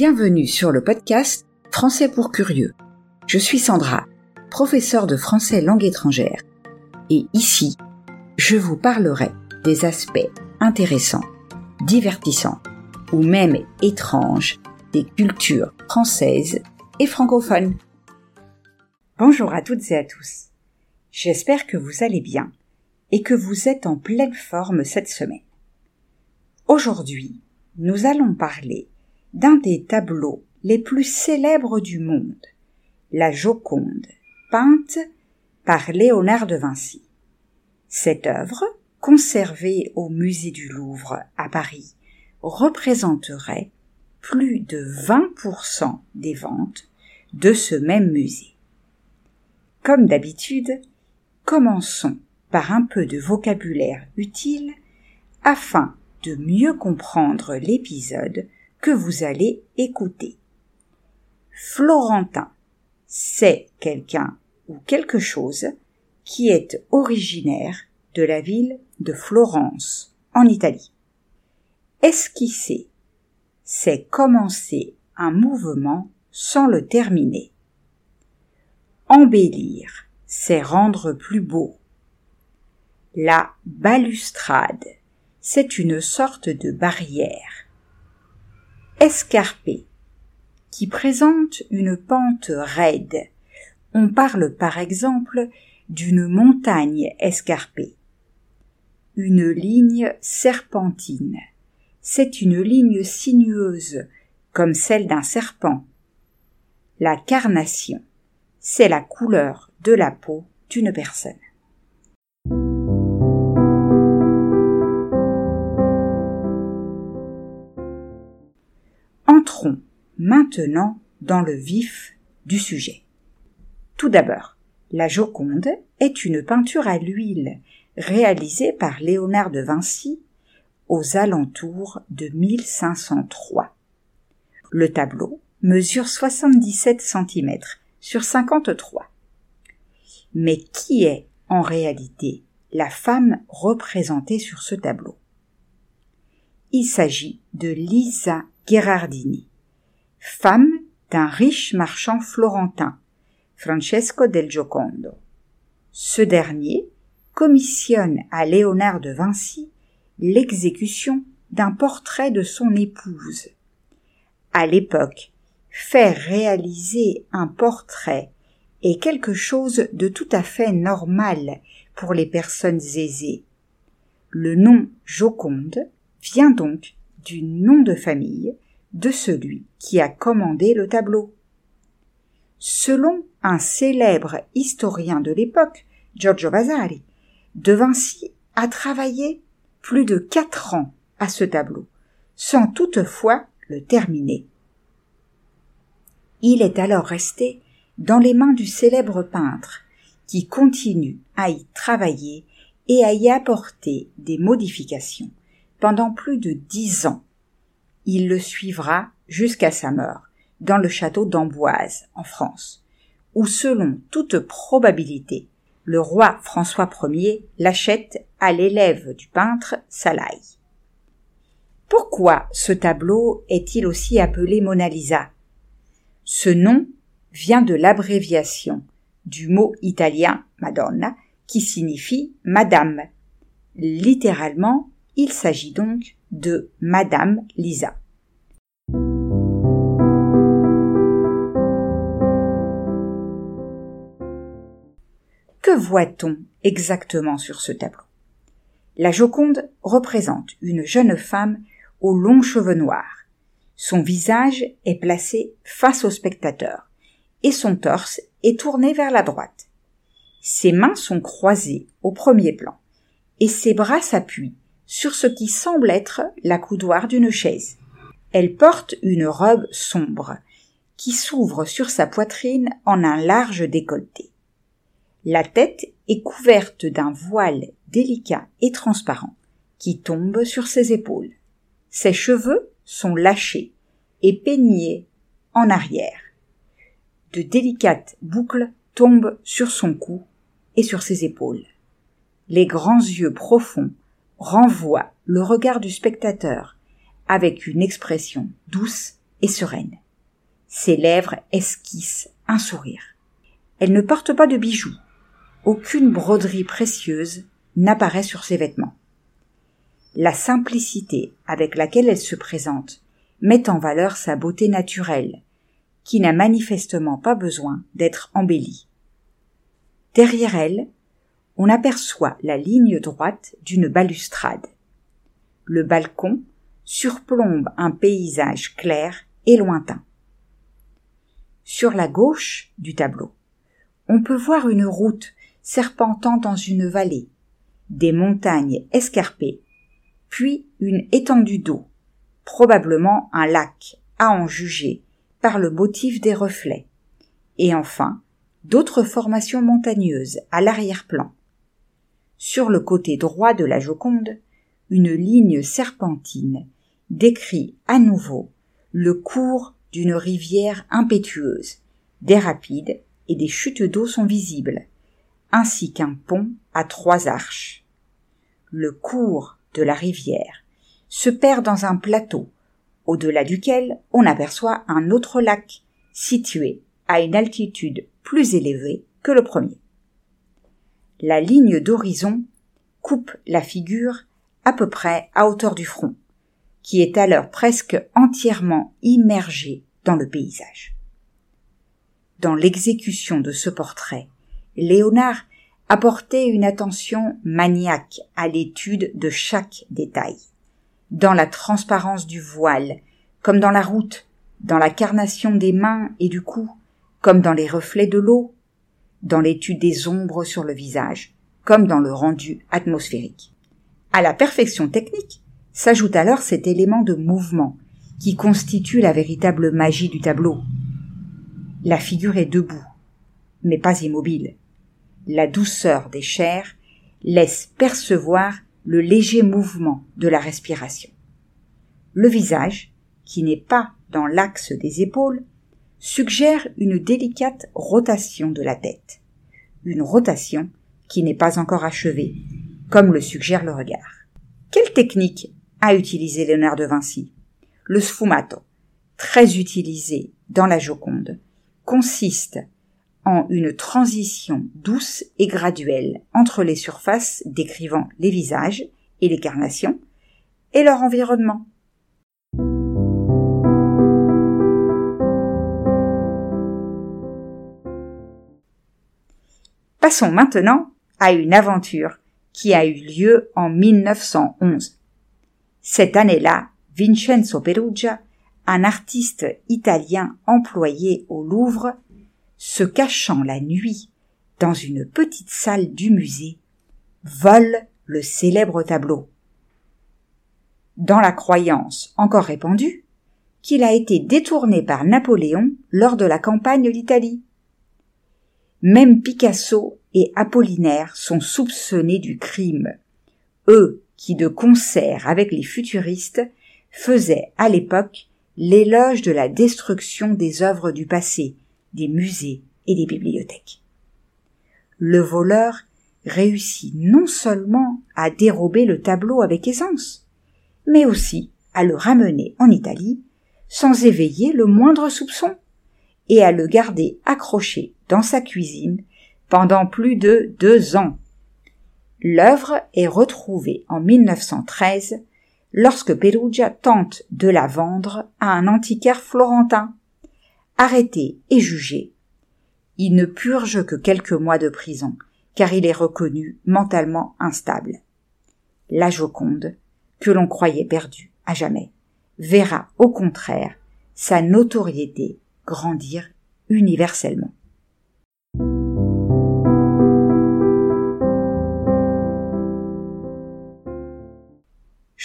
Bienvenue sur le podcast Français pour curieux. Je suis Sandra, professeure de français langue étrangère. Et ici, je vous parlerai des aspects intéressants, divertissants ou même étranges des cultures françaises et francophones. Bonjour à toutes et à tous. J'espère que vous allez bien et que vous êtes en pleine forme cette semaine. Aujourd'hui, nous allons parler d'un des tableaux les plus célèbres du monde, la Joconde, peinte par Léonard de Vinci. Cette œuvre, conservée au musée du Louvre à Paris, représenterait plus de 20% des ventes de ce même musée. Comme d'habitude, commençons par un peu de vocabulaire utile afin de mieux comprendre l'épisode que vous allez écouter. Florentin, c'est quelqu'un ou quelque chose qui est originaire de la ville de Florence, en Italie. Esquisser, c'est commencer un mouvement sans le terminer. Embellir, c'est rendre plus beau. La balustrade, c'est une sorte de barrière escarpé, qui présente une pente raide. On parle par exemple d'une montagne escarpée. Une ligne serpentine. C'est une ligne sinueuse, comme celle d'un serpent. La carnation, c'est la couleur de la peau d'une personne. Maintenant dans le vif du sujet. Tout d'abord, la Joconde est une peinture à l'huile réalisée par Léonard de Vinci aux alentours de 1503. Le tableau mesure 77 cm sur 53. Mais qui est en réalité la femme représentée sur ce tableau? Il s'agit de Lisa Gherardini, femme d'un riche marchand florentin, Francesco del Giocondo. Ce dernier commissionne à Léonard de Vinci l'exécution d'un portrait de son épouse. À l'époque, faire réaliser un portrait est quelque chose de tout à fait normal pour les personnes aisées. Le nom Joconde vient donc du nom de famille de celui qui a commandé le tableau. Selon un célèbre historien de l'époque, Giorgio Vasari, De Vinci a travaillé plus de quatre ans à ce tableau, sans toutefois le terminer. Il est alors resté dans les mains du célèbre peintre, qui continue à y travailler et à y apporter des modifications pendant plus de dix ans. Il le suivra jusqu'à sa mort, dans le château d'Amboise, en France, où selon toute probabilité, le roi François Ier l'achète à l'élève du peintre Salaï. Pourquoi ce tableau est-il aussi appelé Mona Lisa? Ce nom vient de l'abréviation du mot italien Madonna qui signifie Madame. Littéralement, il s'agit donc de Madame Lisa. Que voit-on exactement sur ce tableau? La Joconde représente une jeune femme aux longs cheveux noirs. Son visage est placé face au spectateur et son torse est tourné vers la droite. Ses mains sont croisées au premier plan et ses bras s'appuient sur ce qui semble être la coudoir d'une chaise. Elle porte une robe sombre, qui s'ouvre sur sa poitrine en un large décolleté. La tête est couverte d'un voile délicat et transparent, qui tombe sur ses épaules. Ses cheveux sont lâchés et peignés en arrière. De délicates boucles tombent sur son cou et sur ses épaules. Les grands yeux profonds renvoie le regard du spectateur avec une expression douce et sereine. Ses lèvres esquissent un sourire. Elle ne porte pas de bijoux. Aucune broderie précieuse n'apparaît sur ses vêtements. La simplicité avec laquelle elle se présente met en valeur sa beauté naturelle, qui n'a manifestement pas besoin d'être embellie. Derrière elle, on aperçoit la ligne droite d'une balustrade. Le balcon surplombe un paysage clair et lointain. Sur la gauche du tableau, on peut voir une route serpentant dans une vallée, des montagnes escarpées, puis une étendue d'eau, probablement un lac, à en juger par le motif des reflets, et enfin d'autres formations montagneuses à l'arrière-plan. Sur le côté droit de la Joconde, une ligne serpentine décrit à nouveau le cours d'une rivière impétueuse. Des rapides et des chutes d'eau sont visibles, ainsi qu'un pont à trois arches. Le cours de la rivière se perd dans un plateau, au-delà duquel on aperçoit un autre lac, situé à une altitude plus élevée que le premier. La ligne d'horizon coupe la figure à peu près à hauteur du front, qui est alors presque entièrement immergé dans le paysage. Dans l'exécution de ce portrait, Léonard apportait une attention maniaque à l'étude de chaque détail. Dans la transparence du voile, comme dans la route, dans la carnation des mains et du cou, comme dans les reflets de l'eau, dans l'étude des ombres sur le visage, comme dans le rendu atmosphérique. À la perfection technique s'ajoute alors cet élément de mouvement qui constitue la véritable magie du tableau. La figure est debout, mais pas immobile. La douceur des chairs laisse percevoir le léger mouvement de la respiration. Le visage, qui n'est pas dans l'axe des épaules, suggère une délicate rotation de la tête, une rotation qui n'est pas encore achevée, comme le suggère le regard. Quelle technique a utilisé Léonard de Vinci? Le sfumato, très utilisé dans la Joconde, consiste en une transition douce et graduelle entre les surfaces décrivant les visages et les carnations et leur environnement. Passons maintenant à une aventure qui a eu lieu en 1911. Cette année-là, Vincenzo Perugia, un artiste italien employé au Louvre, se cachant la nuit dans une petite salle du musée, vole le célèbre tableau. Dans la croyance encore répandue qu'il a été détourné par Napoléon lors de la campagne d'Italie. Même Picasso et Apollinaire sont soupçonnés du crime, eux qui de concert avec les futuristes faisaient à l'époque l'éloge de la destruction des œuvres du passé, des musées et des bibliothèques. Le voleur réussit non seulement à dérober le tableau avec aisance, mais aussi à le ramener en Italie sans éveiller le moindre soupçon et à le garder accroché dans sa cuisine pendant plus de deux ans. L'œuvre est retrouvée en 1913 lorsque Perugia tente de la vendre à un antiquaire florentin. Arrêté et jugé, il ne purge que quelques mois de prison, car il est reconnu mentalement instable. La Joconde, que l'on croyait perdue à jamais, verra au contraire sa notoriété grandir universellement.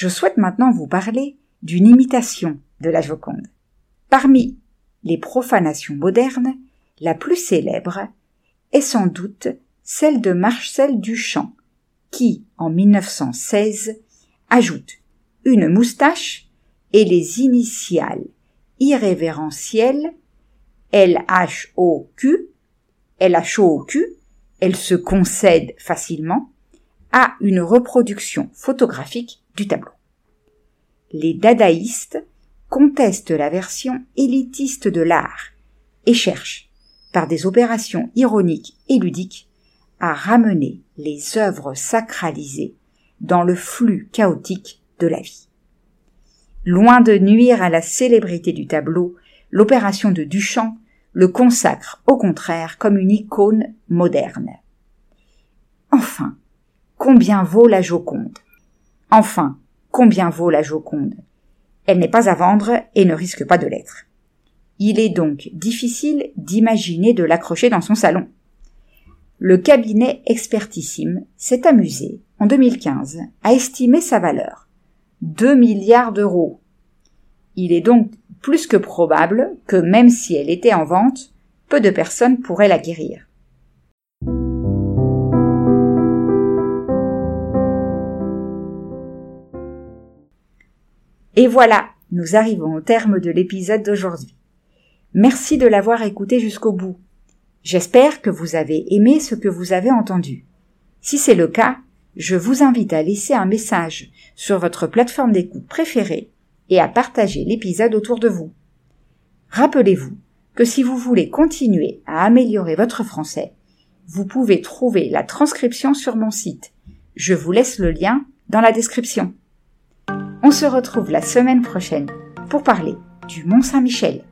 Je souhaite maintenant vous parler d'une imitation de la Joconde. Parmi les profanations modernes, la plus célèbre est sans doute celle de Marcel Duchamp, qui, en 1916, ajoute une moustache et les initiales irrévérentielles LHOQ, LHOQ, elle se concède facilement, à une reproduction photographique du tableau. Les dadaïstes conteste la version élitiste de l'art et cherche, par des opérations ironiques et ludiques, à ramener les œuvres sacralisées dans le flux chaotique de la vie. Loin de nuire à la célébrité du tableau, l'opération de Duchamp le consacre au contraire comme une icône moderne. Enfin, combien vaut la Joconde? Enfin, combien vaut la Joconde Elle n'est pas à vendre et ne risque pas de l'être. Il est donc difficile d'imaginer de l'accrocher dans son salon. Le cabinet expertissime s'est amusé, en 2015, à estimer sa valeur. 2 milliards d'euros. Il est donc plus que probable que même si elle était en vente, peu de personnes pourraient l'acquérir. Et voilà, nous arrivons au terme de l'épisode d'aujourd'hui. Merci de l'avoir écouté jusqu'au bout. J'espère que vous avez aimé ce que vous avez entendu. Si c'est le cas, je vous invite à laisser un message sur votre plateforme d'écoute préférée et à partager l'épisode autour de vous. Rappelez-vous que si vous voulez continuer à améliorer votre français, vous pouvez trouver la transcription sur mon site. Je vous laisse le lien dans la description. On se retrouve la semaine prochaine pour parler du Mont Saint-Michel.